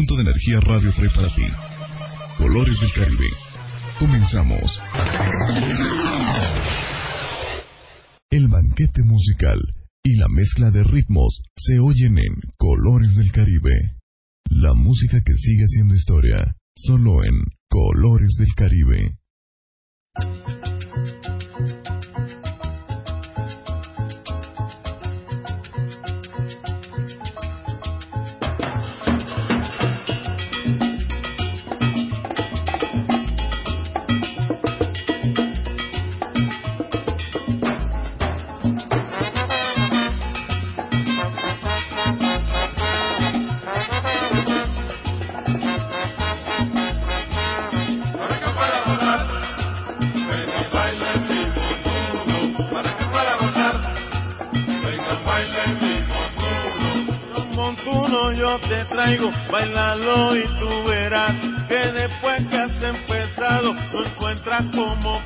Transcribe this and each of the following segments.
punto de energía radio para ti. Colores del Caribe. Comenzamos. El banquete musical y la mezcla de ritmos se oyen en Colores del Caribe. La música que sigue siendo historia, solo en Colores del Caribe. Encuentras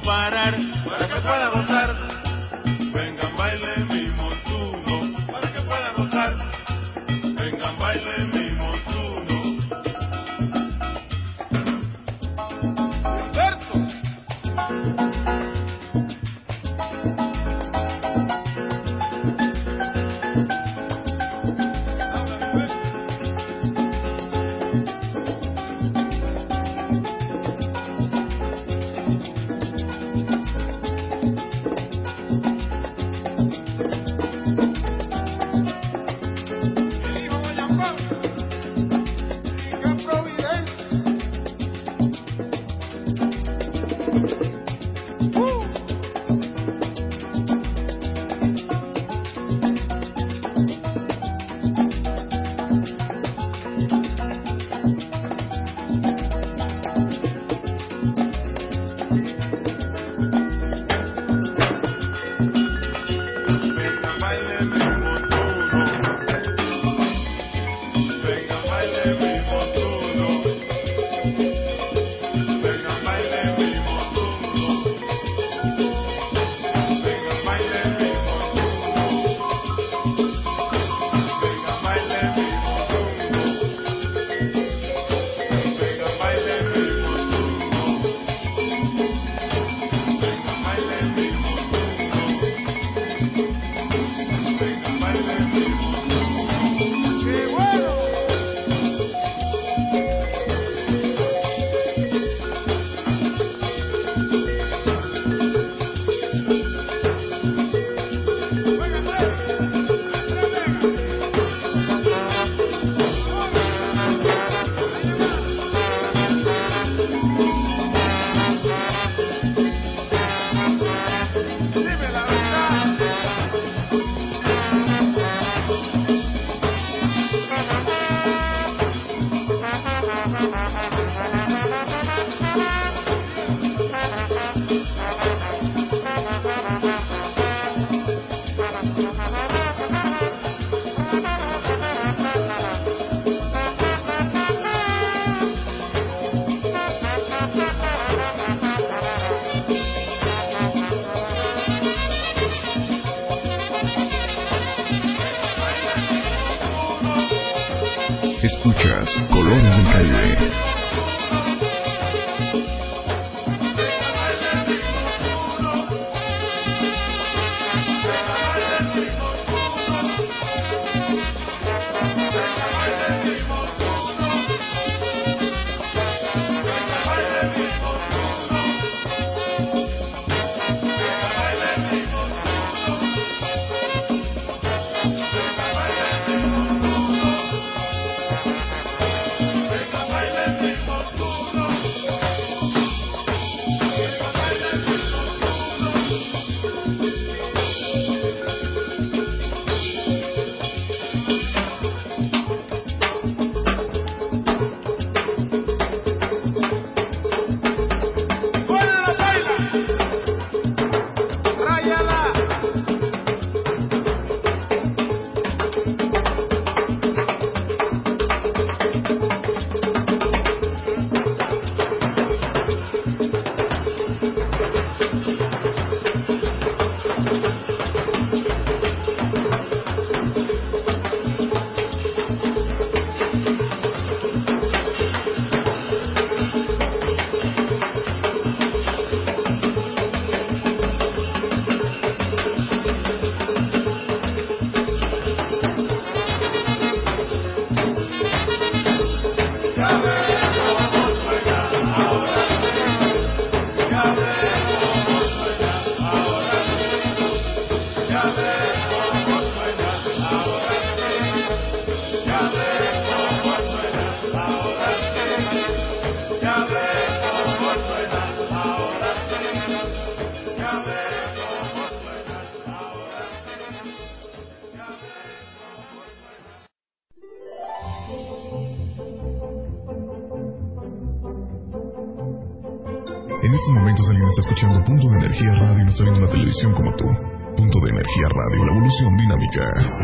dinámica.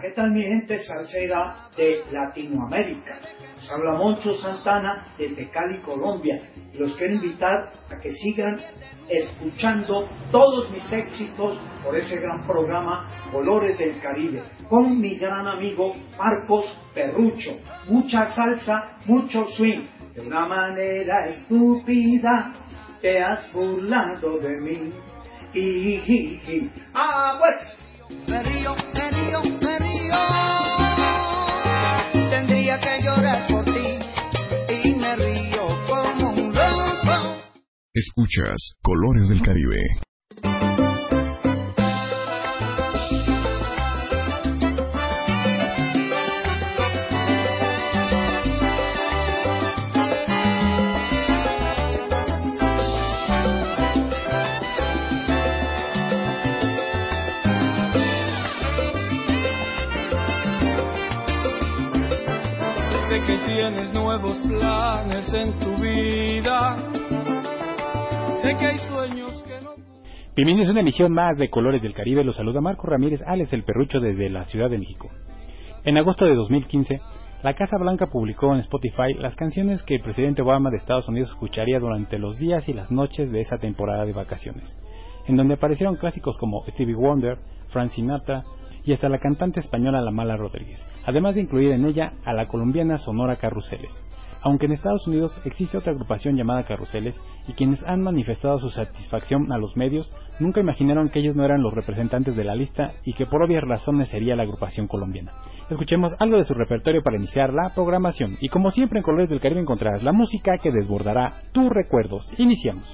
¿qué tal mi gente salsera de Latinoamérica? Les habla Moncho Santana desde Cali, Colombia. Los quiero invitar a que sigan escuchando todos mis éxitos por ese gran programa Colores del Caribe con mi gran amigo Marcos Perrucho. Mucha salsa, mucho swing. De una manera estúpida te has burlado de mí. Y, ah, pues. Me río, me río. Que llorar por ti y me río como un loco. Escuchas Colores del Caribe. En tu vida. Sé que hay sueños que no. Bienvenidos a una emisión más de Colores del Caribe. Los saluda Marco Ramírez, Alex el Perrucho desde la Ciudad de México. En agosto de 2015, la Casa Blanca publicó en Spotify las canciones que el presidente Obama de Estados Unidos escucharía durante los días y las noches de esa temporada de vacaciones, en donde aparecieron clásicos como Stevie Wonder, Frank Sinatra, y hasta la cantante española La Mala Rodríguez, además de incluir en ella a la colombiana Sonora Carruseles. Aunque en Estados Unidos existe otra agrupación llamada Carruseles y quienes han manifestado su satisfacción a los medios nunca imaginaron que ellos no eran los representantes de la lista y que por obvias razones sería la agrupación colombiana. Escuchemos algo de su repertorio para iniciar la programación y como siempre en Colores del Caribe encontrarás la música que desbordará tus recuerdos. Iniciamos.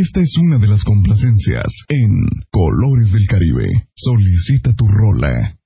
Esta es una de las complacencias en Colores del Caribe. Solicita tu rola.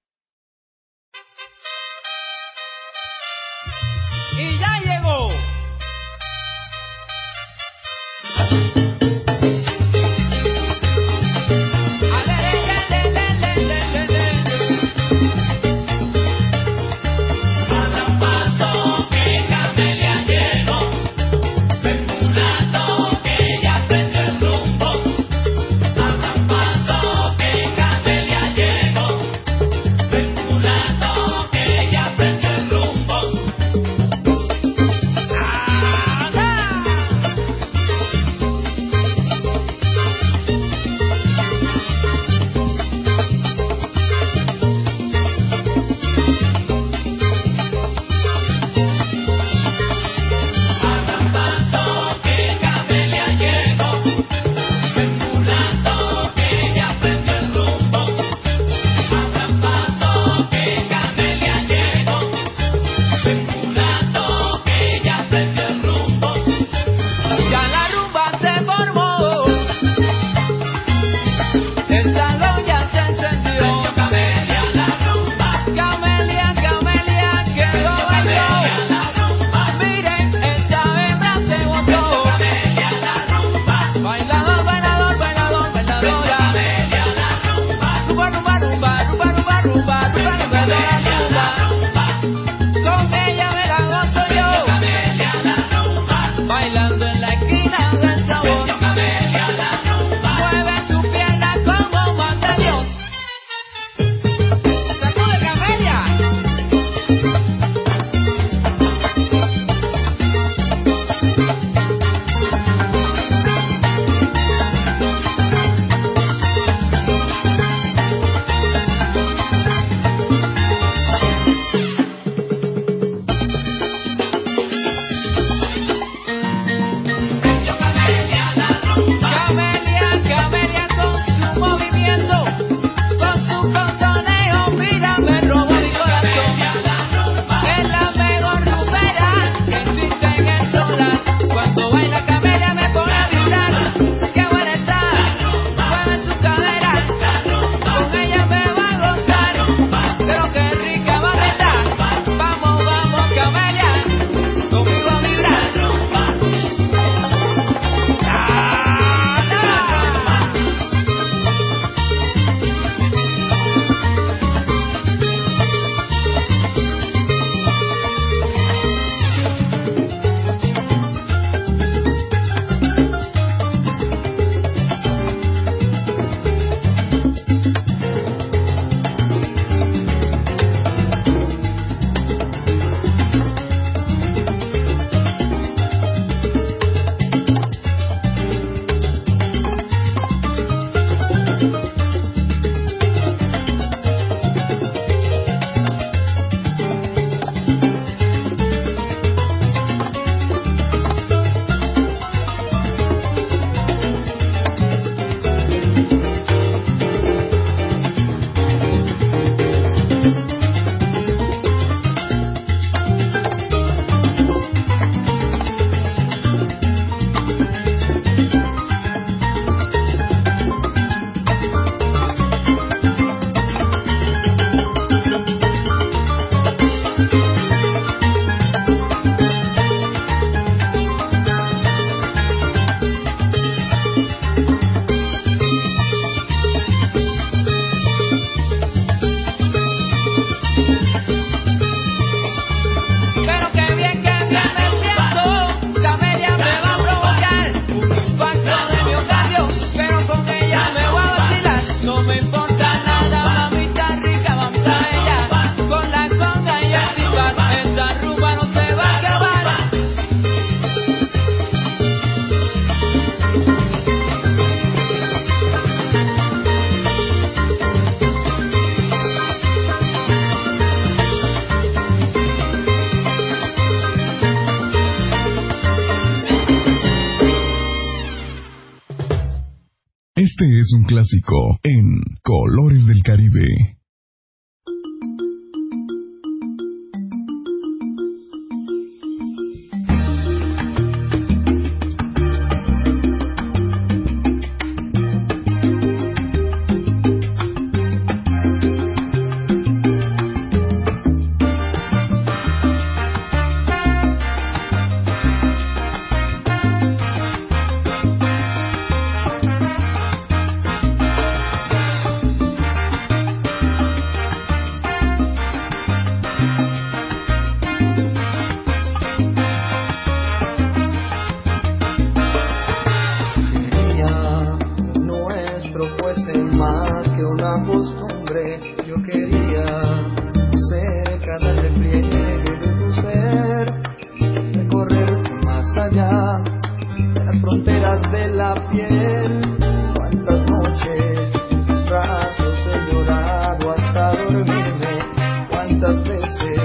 Clásico en Colores del Caribe. say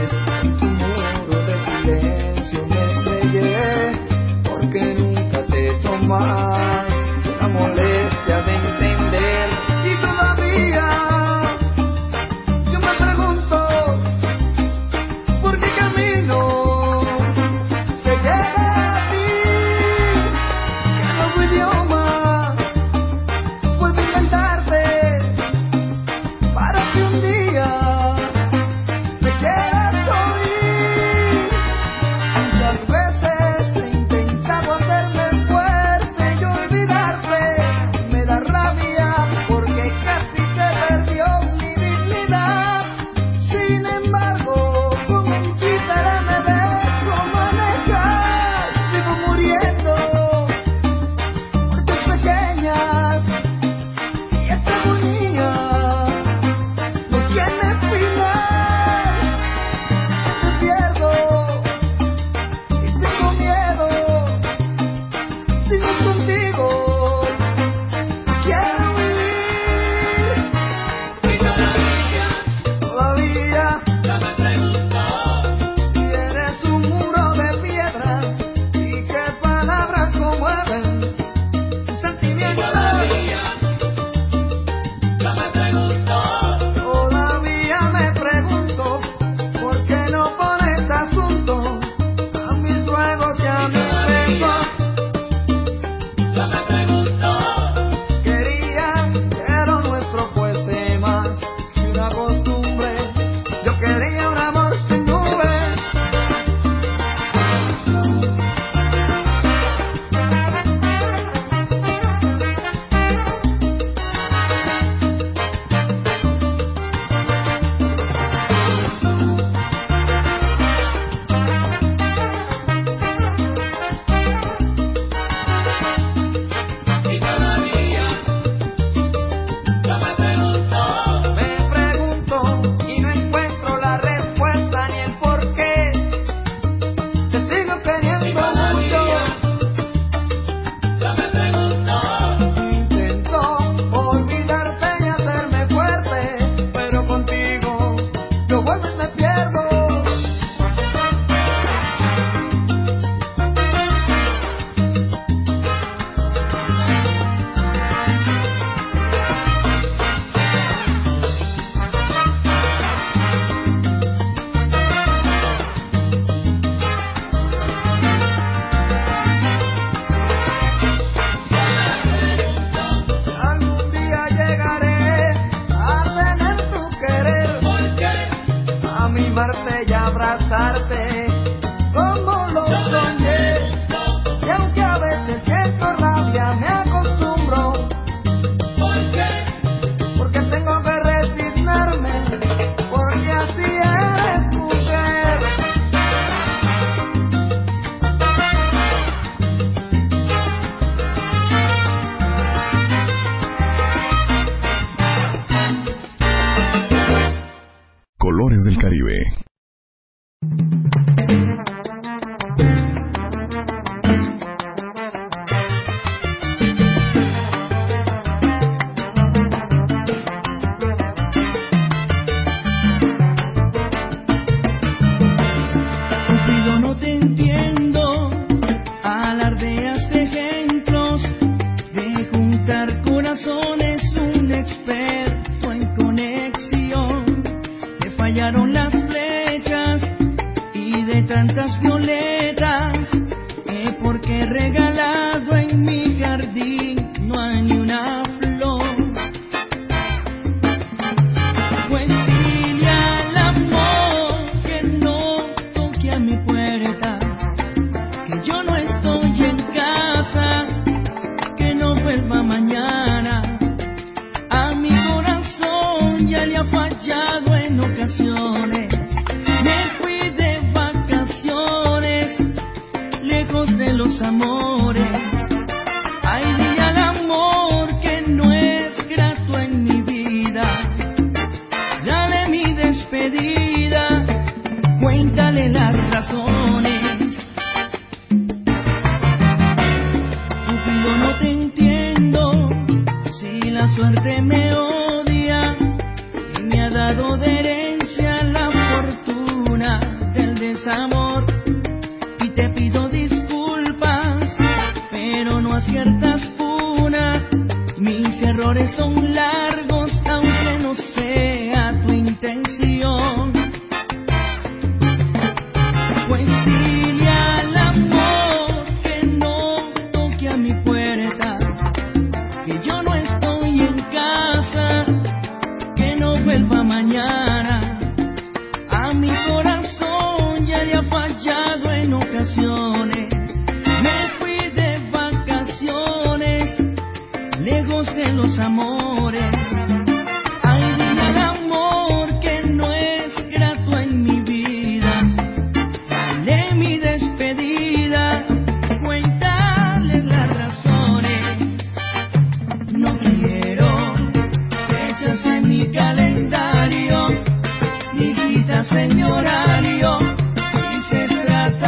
tantas violetas, que eh, por qué regalar.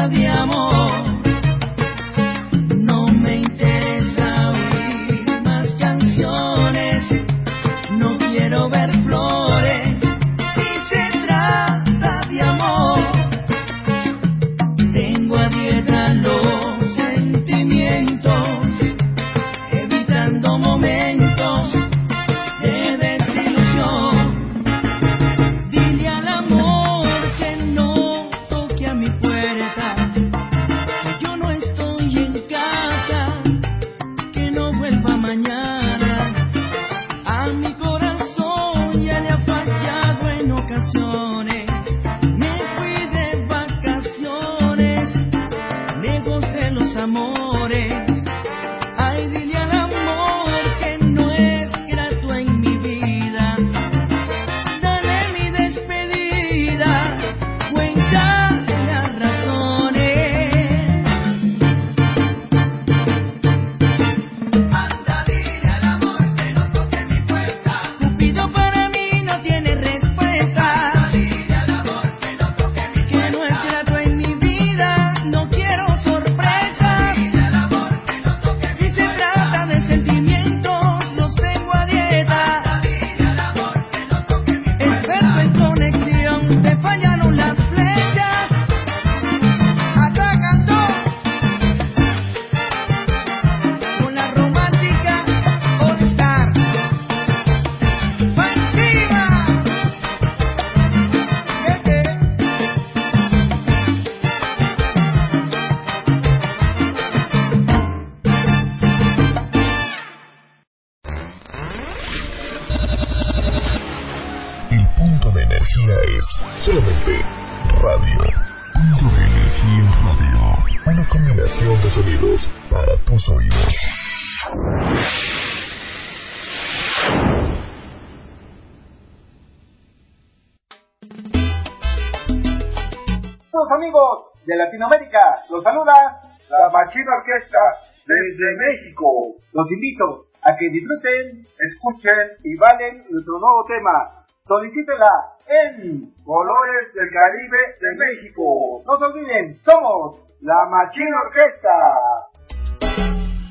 de amor. de sonidos para tus oídos. Amigos de Latinoamérica, los saluda la Machina Orquesta desde México. Los invito a que disfruten, escuchen y valen nuestro nuevo tema. Solicítela en Colores del Caribe de México. No se olviden, somos la Machín Orquesta.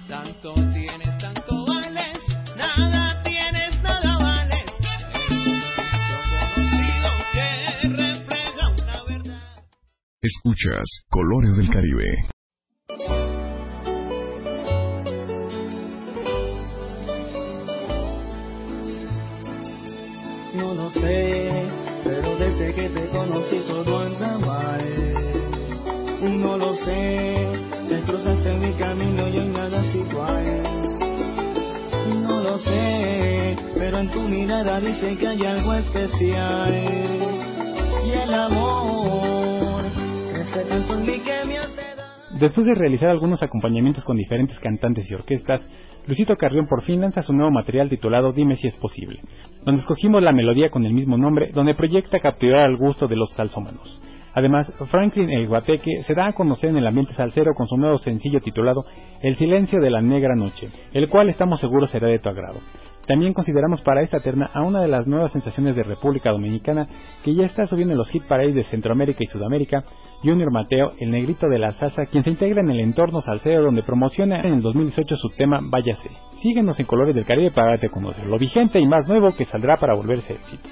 Tanto tienes, tanto vales, nada tienes, nada vales. Yo conocido que refleja una verdad. Escuchas Colores del Caribe. No lo sé, pero desde que te conocí todo andamos Después de realizar algunos acompañamientos con diferentes cantantes y orquestas, Luisito Carrión por fin lanza su nuevo material titulado Dime si es posible, donde escogimos la melodía con el mismo nombre, donde proyecta capturar al gusto de los salsómanos. Además, Franklin el Guateque se da a conocer en el ambiente salsero con su nuevo sencillo titulado El silencio de la negra noche, el cual estamos seguros será de tu agrado. También consideramos para esta terna a una de las nuevas sensaciones de República Dominicana que ya está subiendo en los hit parades de Centroamérica y Sudamérica, Junior Mateo, el negrito de la salsa, quien se integra en el entorno salsero donde promociona en el 2018 su tema Váyase. Síguenos en Colores del Caribe para darte a conocer lo vigente y más nuevo que saldrá para volverse éxito.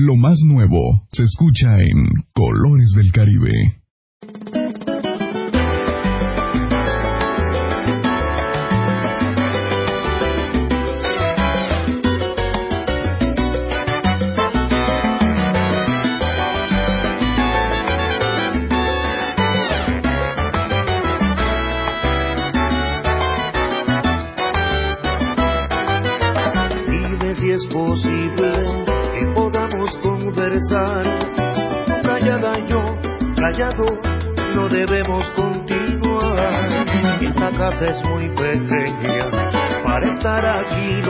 Lo más nuevo se escucha en Colores del Caribe. Es muy pequeña para estar aquí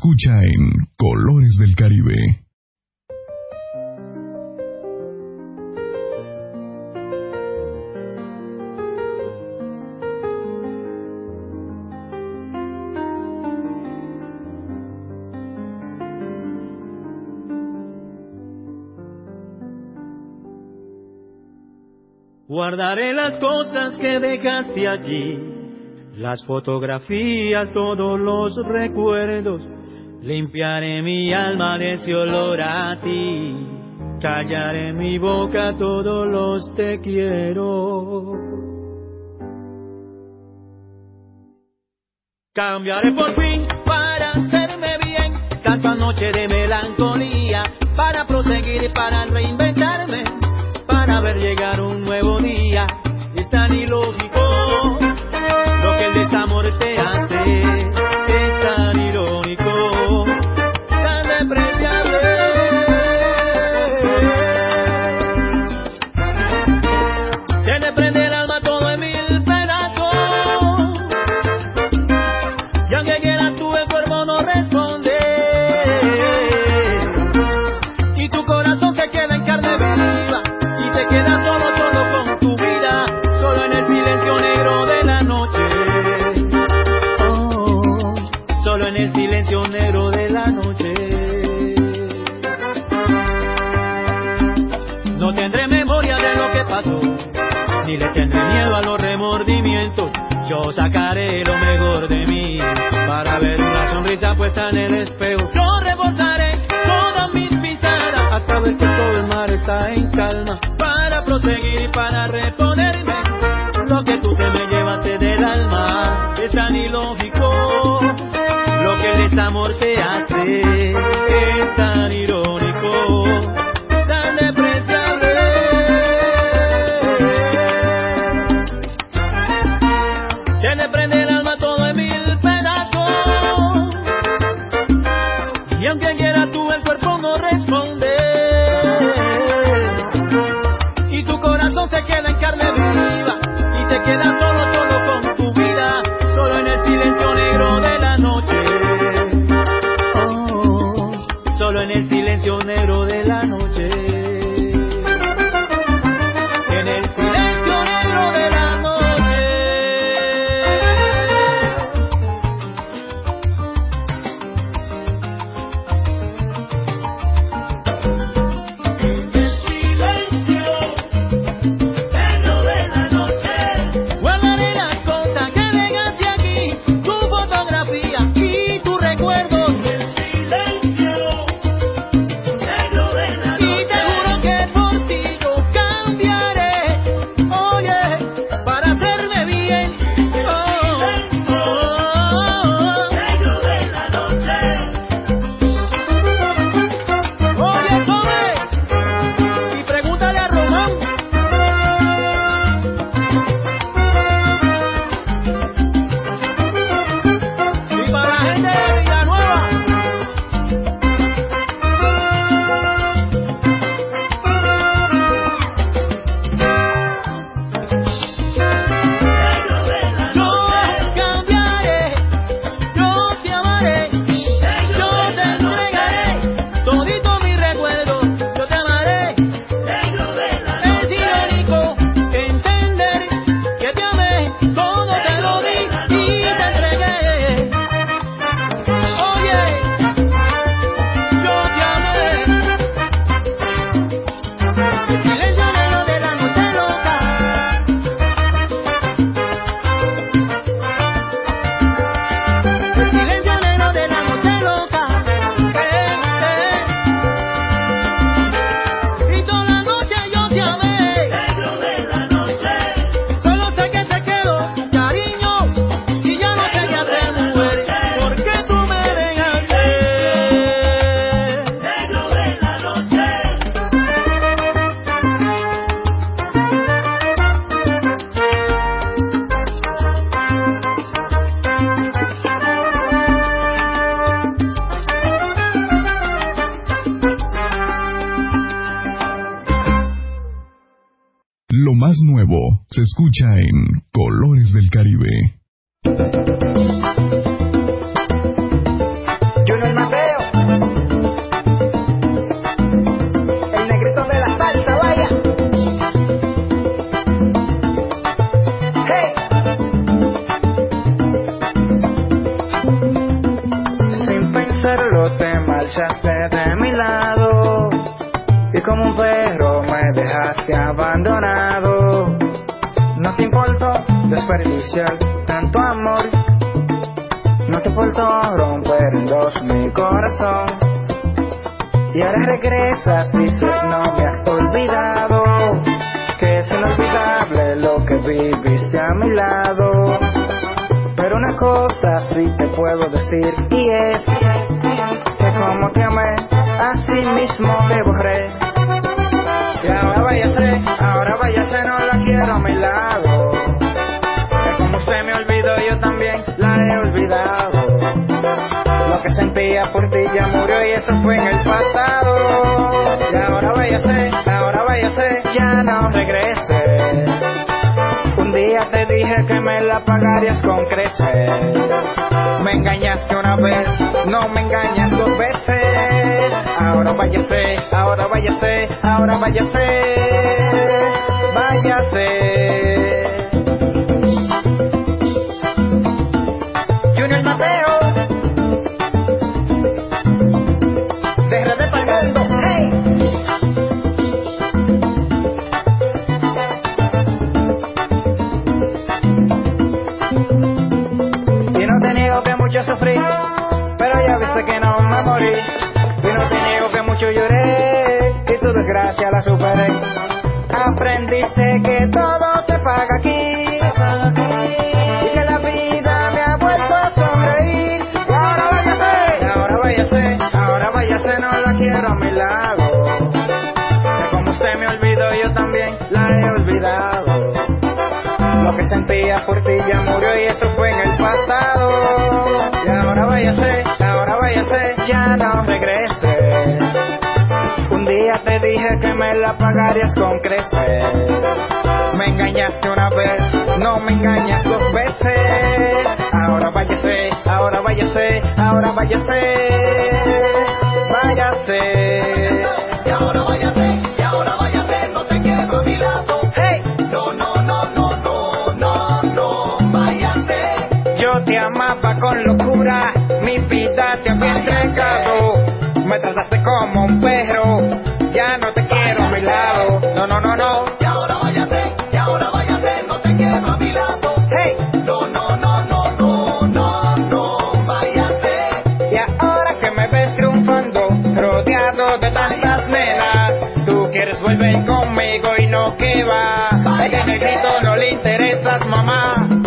escucha en Colores del Caribe. Guardaré las cosas que dejaste allí, las fotografías, todos los recuerdos Limpiaré mi alma de ese olor a ti, callaré mi boca todos los te quiero. Cambiaré por fin para hacerme bien tanta noche de melancolía, para proseguir y para reinventarme, para ver llegar un nuevo día. Es tan ilógico lo que el desamor te hace. puesta en el espejo. Yo rebosaré todas mis pisadas hasta ver que todo el mar está en calma. Para proseguir y para reponerme lo que tú te me llevaste del alma. Es tan ilógico lo que el desamor te hace. Tanto amor. No te faltó romper en dos mi corazón. Y ahora regresas, dices no me has olvidado. Que es inolvidable lo que viviste a mi lado. Pero una cosa sí te puedo decir y es como te amé, así mismo te borré. Y ahora váyase, ahora váyase, no la quiero a mi lado se me olvidó, yo también la he olvidado. Lo que sentía por ti ya murió y eso fue en el pasado. Y ahora váyase, ahora váyase, ya no regrese. Un día te dije que me la pagarías con creces. Me engañaste una vez, no me engañas dos veces. Ahora váyase, ahora váyase, ahora váyase, váyase. Ya no regrese día te dije que me la pagarías con crecer. Me engañaste una vez, no me engañas dos veces. Ahora váyase, ahora váyase, ahora váyase, váyase. Y ahora váyase, y ahora váyase, no te quiero a mi lado. Hey. No, no, no, no, no, no, no, váyase. Yo te amaba con locura, mi vida te había entregado. Me trataste como un perro ya no te quiero a mi lado. No, no, no, no. Y ahora váyate, y ahora váyate, no te quiero a mi lado. Hey. No, no, no, no, no, no, no, váyate. Y ahora que me ves triunfando, rodeado de tantas nenas, tú quieres volver conmigo y no que va. Grito no le interesas, mamá.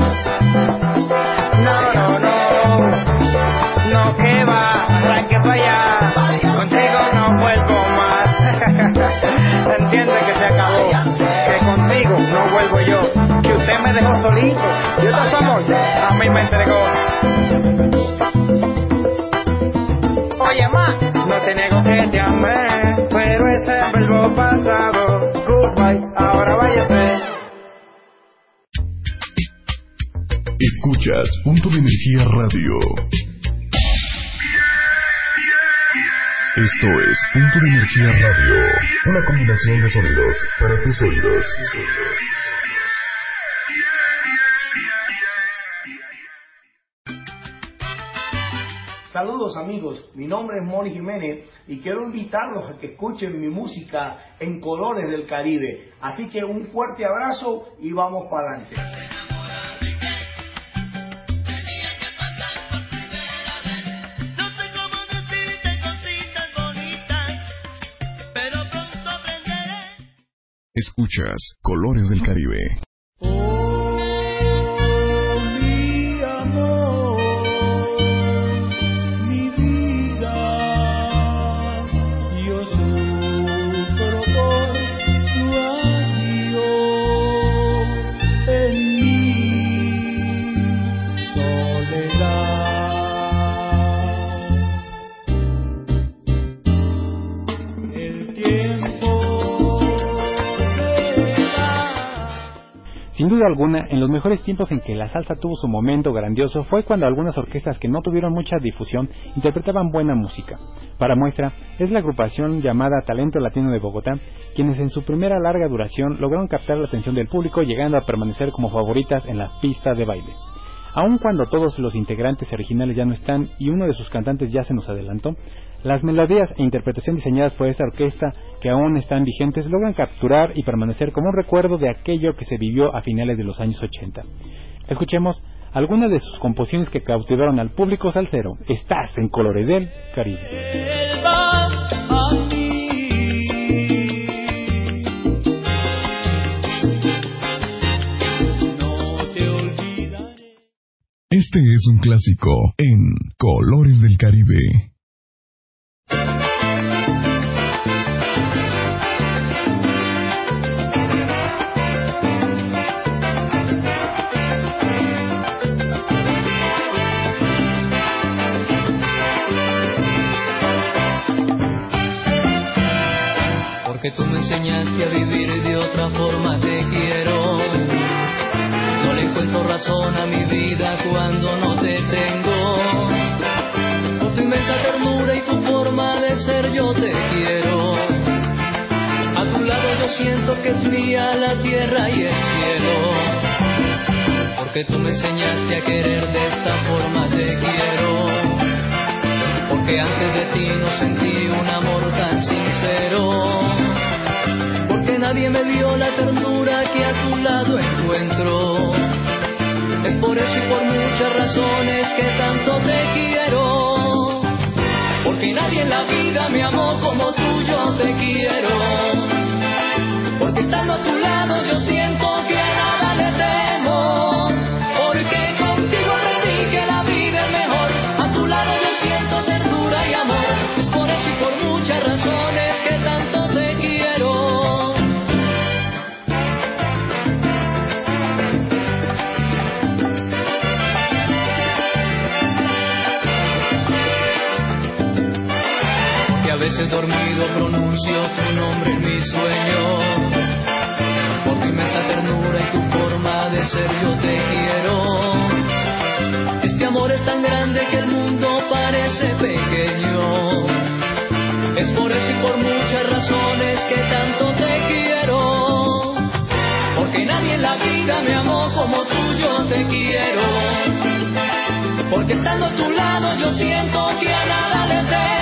Me dejó solito y estos amor a mí me entregó. Oye, ma, no te niego que te amé, pero ese verbo pasado, goodbye, ahora váyase. Escuchas Punto de Energía Radio. Esto es Punto de Energía Radio, una combinación de sonidos para tus oídos. Saludos amigos, mi nombre es Moni Jiménez y quiero invitarlos a que escuchen mi música en colores del Caribe. Así que un fuerte abrazo y vamos para adelante. Escuchas Colores del Caribe. Alguna, en los mejores tiempos en que la salsa tuvo su momento grandioso fue cuando algunas orquestas que no tuvieron mucha difusión interpretaban buena música. Para muestra, es la agrupación llamada Talento Latino de Bogotá, quienes en su primera larga duración lograron captar la atención del público llegando a permanecer como favoritas en la pista de baile. Aun cuando todos los integrantes originales ya no están y uno de sus cantantes ya se nos adelantó, las melodías e interpretación diseñadas por esta orquesta, que aún están vigentes, logran capturar y permanecer como un recuerdo de aquello que se vivió a finales de los años 80. Escuchemos algunas de sus composiciones que cautivaron al público salsero. Estás en Colores del Caribe. Este es un clásico en Colores del Caribe. Porque tú me enseñaste a vivir de otra forma, te encuentro razón a mi vida cuando no te tengo. Por tu inmensa ternura y tu forma de ser yo te quiero. A tu lado yo siento que es mía la tierra y el cielo. Porque tú me enseñaste a querer de esta forma te quiero. Porque antes de ti no sentí un amor tan sincero. Porque nadie me dio la ternura que a tu lado encuentro. Por eso y por muchas razones que tanto te quiero. Porque nadie en la vida me amó como tú yo te quiero. Porque estando a tu lado yo siento veces dormido pronuncio tu nombre en mi sueño. Por tu inmensa ternura y tu forma de ser yo te quiero. Este amor es tan grande que el mundo parece pequeño. Es por eso y por muchas razones que tanto te quiero. Porque nadie en la vida me amó como tú yo te quiero. Porque estando a tu lado yo siento que a nada le temo.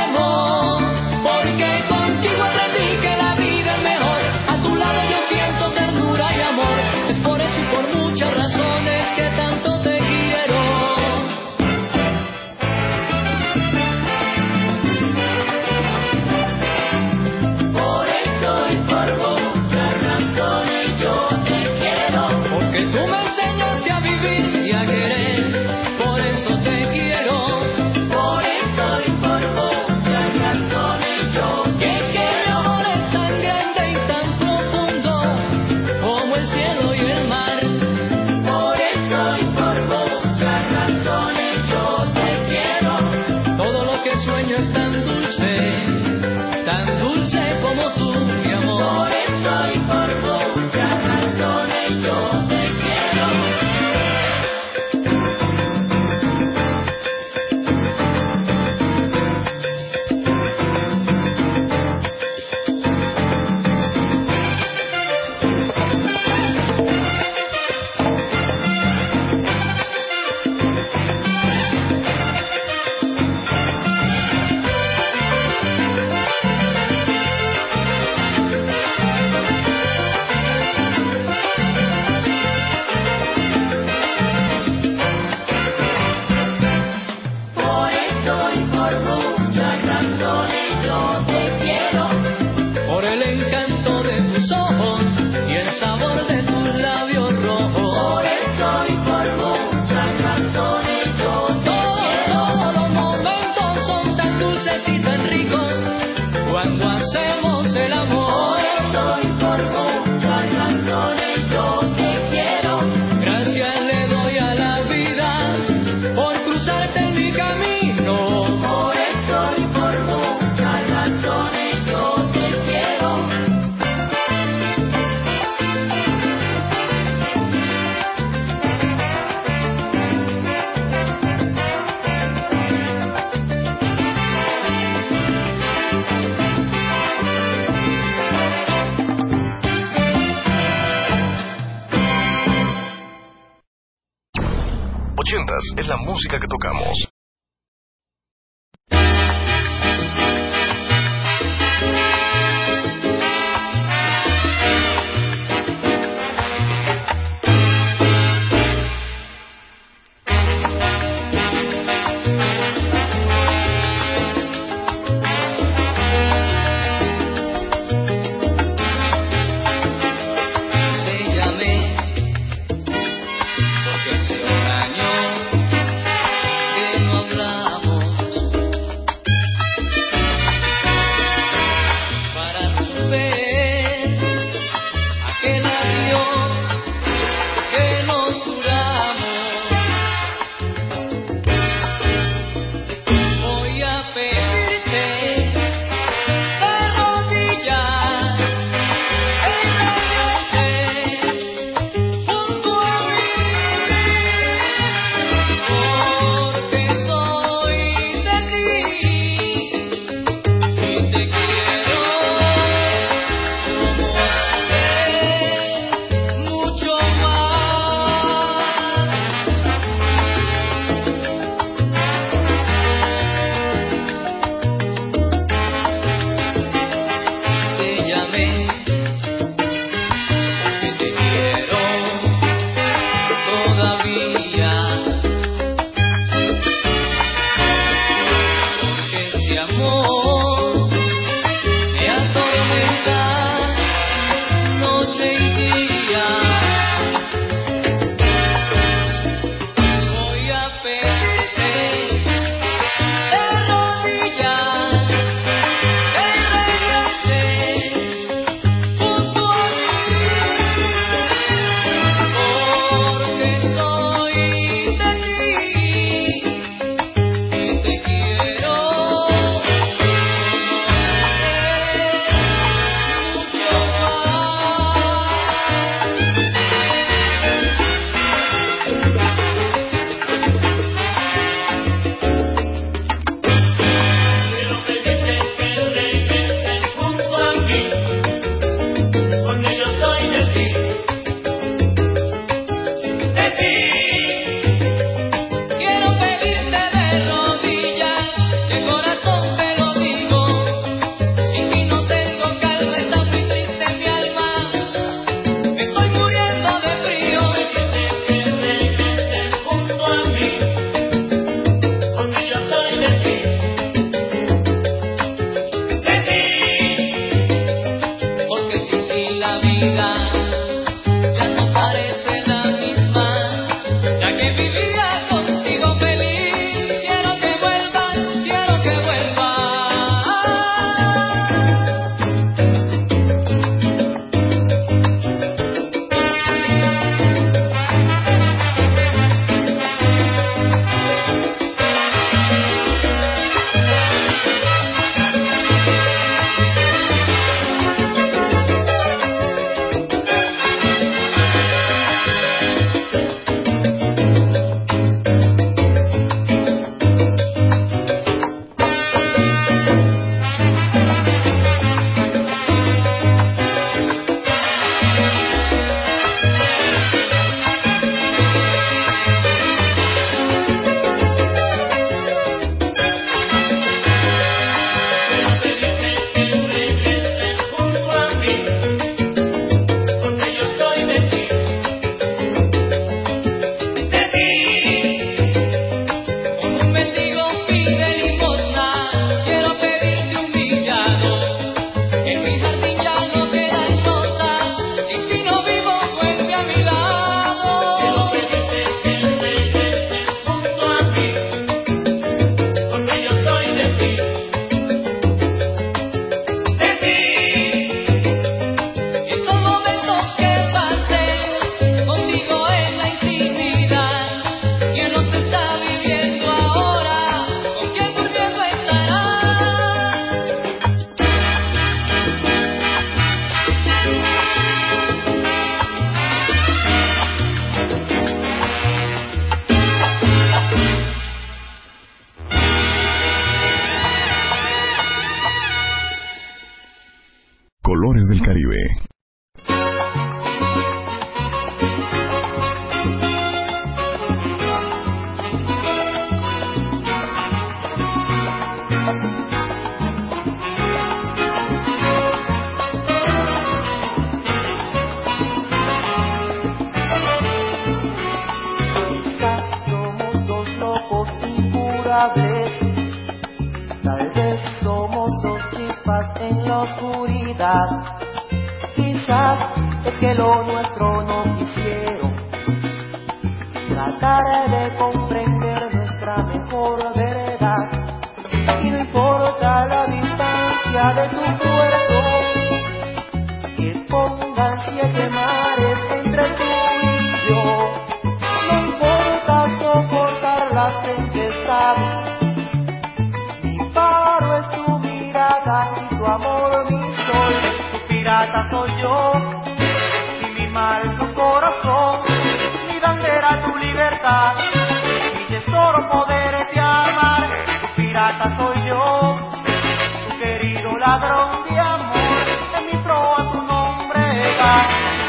ladrón de amor, en mi proa tu nombre,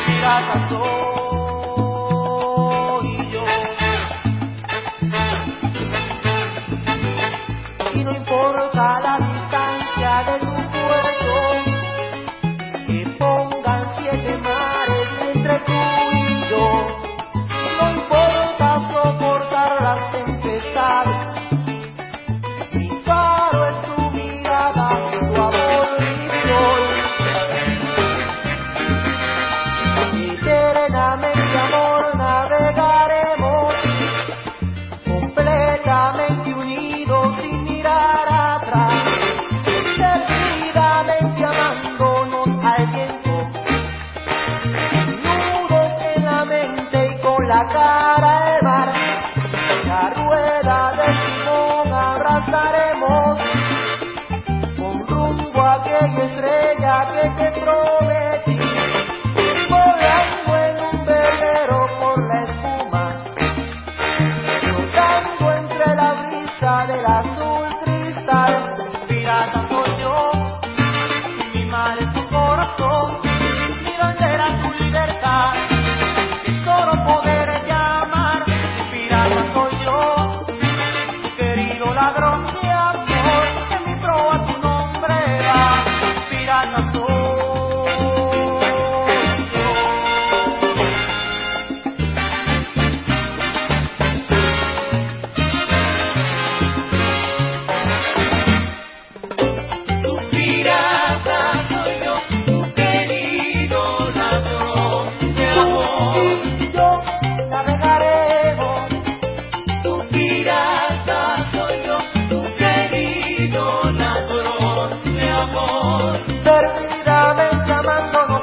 pirata soy.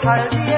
हल्दी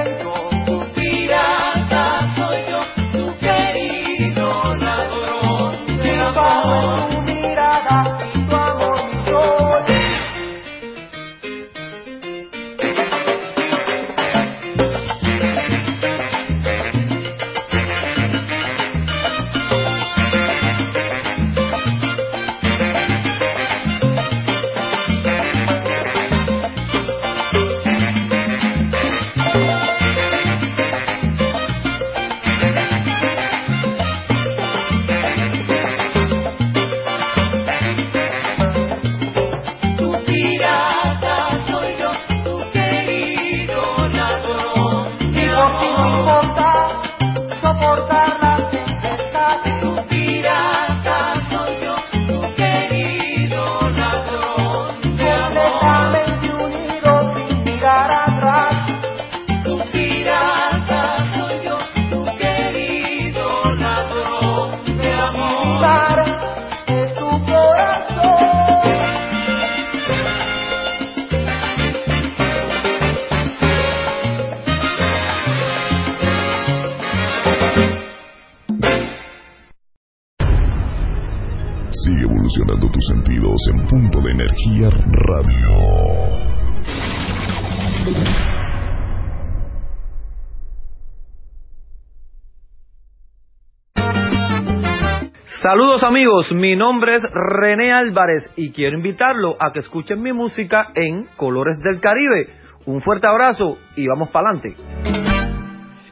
amigos, mi nombre es René Álvarez y quiero invitarlo a que escuchen mi música en Colores del Caribe. Un fuerte abrazo y vamos para adelante.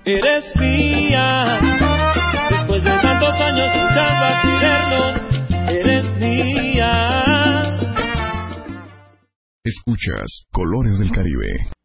Eres mía, después de tantos años luchando a querernos, eres mía. Escuchas Colores del Caribe.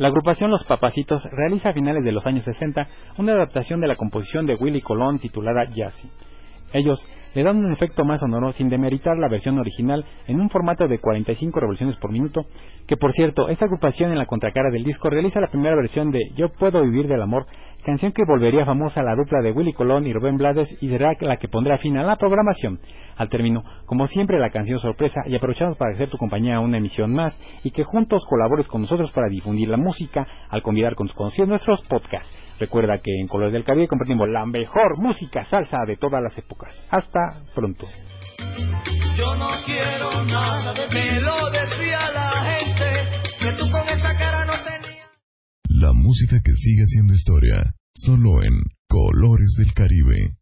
La agrupación Los Papacitos realiza a finales de los años 60 una adaptación de la composición de Willy Colón titulada Jazzy. Ellos le dan un efecto más sonoro sin demeritar la versión original en un formato de 45 revoluciones por minuto, que por cierto, esta agrupación en la contracara del disco realiza la primera versión de Yo puedo vivir del amor, canción que volvería famosa a la dupla de Willy Colón y Rubén Blades y será la que pondrá fin a la programación. Al término, como siempre, la canción sorpresa y aprovechamos para hacer tu compañía una emisión más y que juntos colabores con nosotros para difundir la música al convidar con tus conocidos nuestros podcasts. Recuerda que en Colores del Caribe compartimos la mejor música salsa de todas las épocas. Hasta pronto. Yo no quiero nada de Me lo decía la gente, que tú con esa cara no tenías. La música que sigue siendo historia, solo en Colores del Caribe.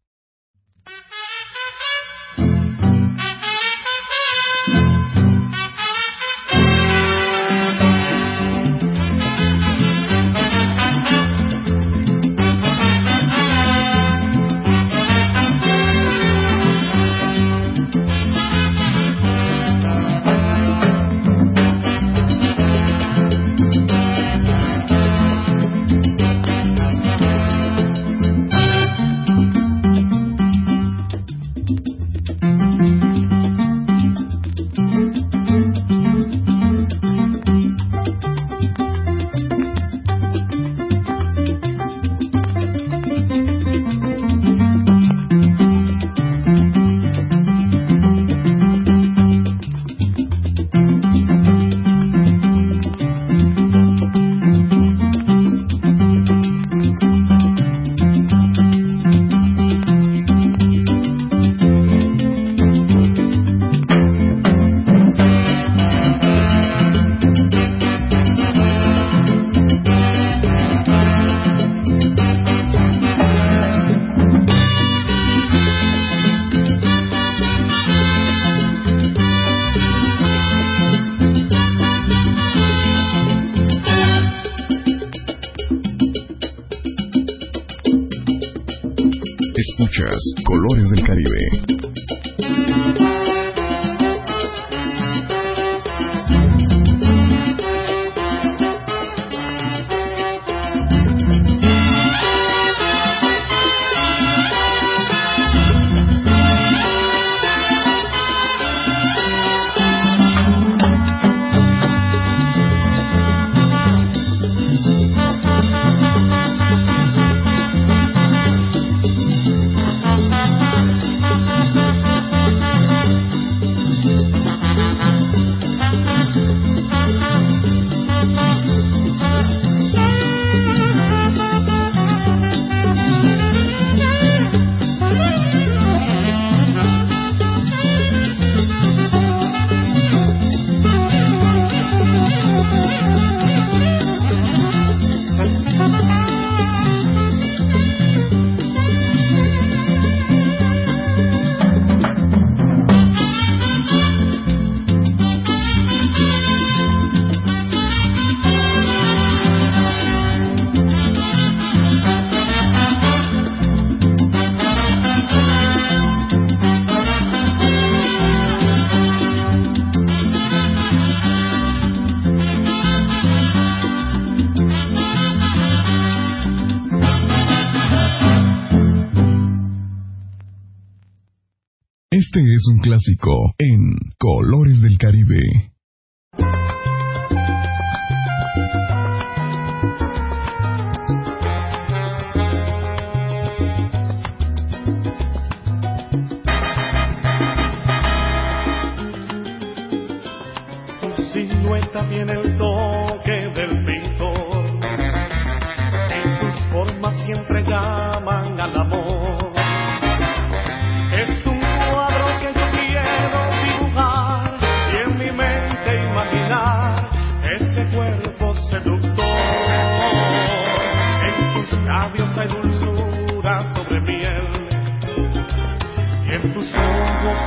Un clásico en Colores del Caribe.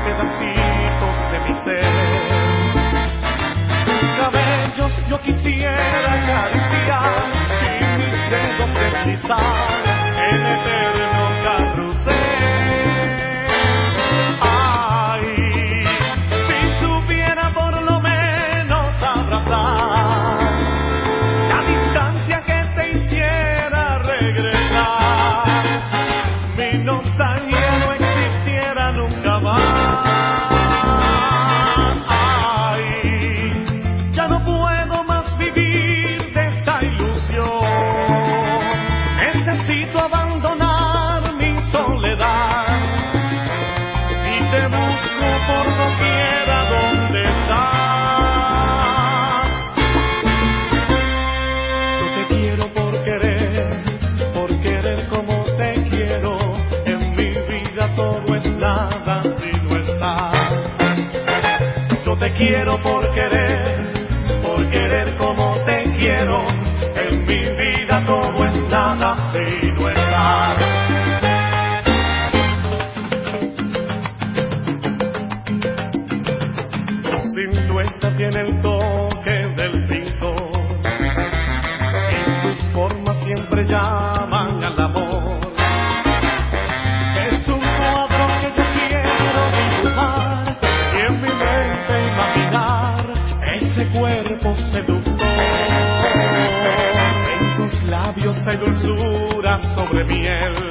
Pedacitos de mi ser. Tus cabellos yo quisiera acariciar y mis dedos deslizar en eterno quiero por querer, por querer como te quiero. En mi vida todo es nada si no estás. Yo te quiero por querer, por querer como te quiero. En mi dulzura sobre miel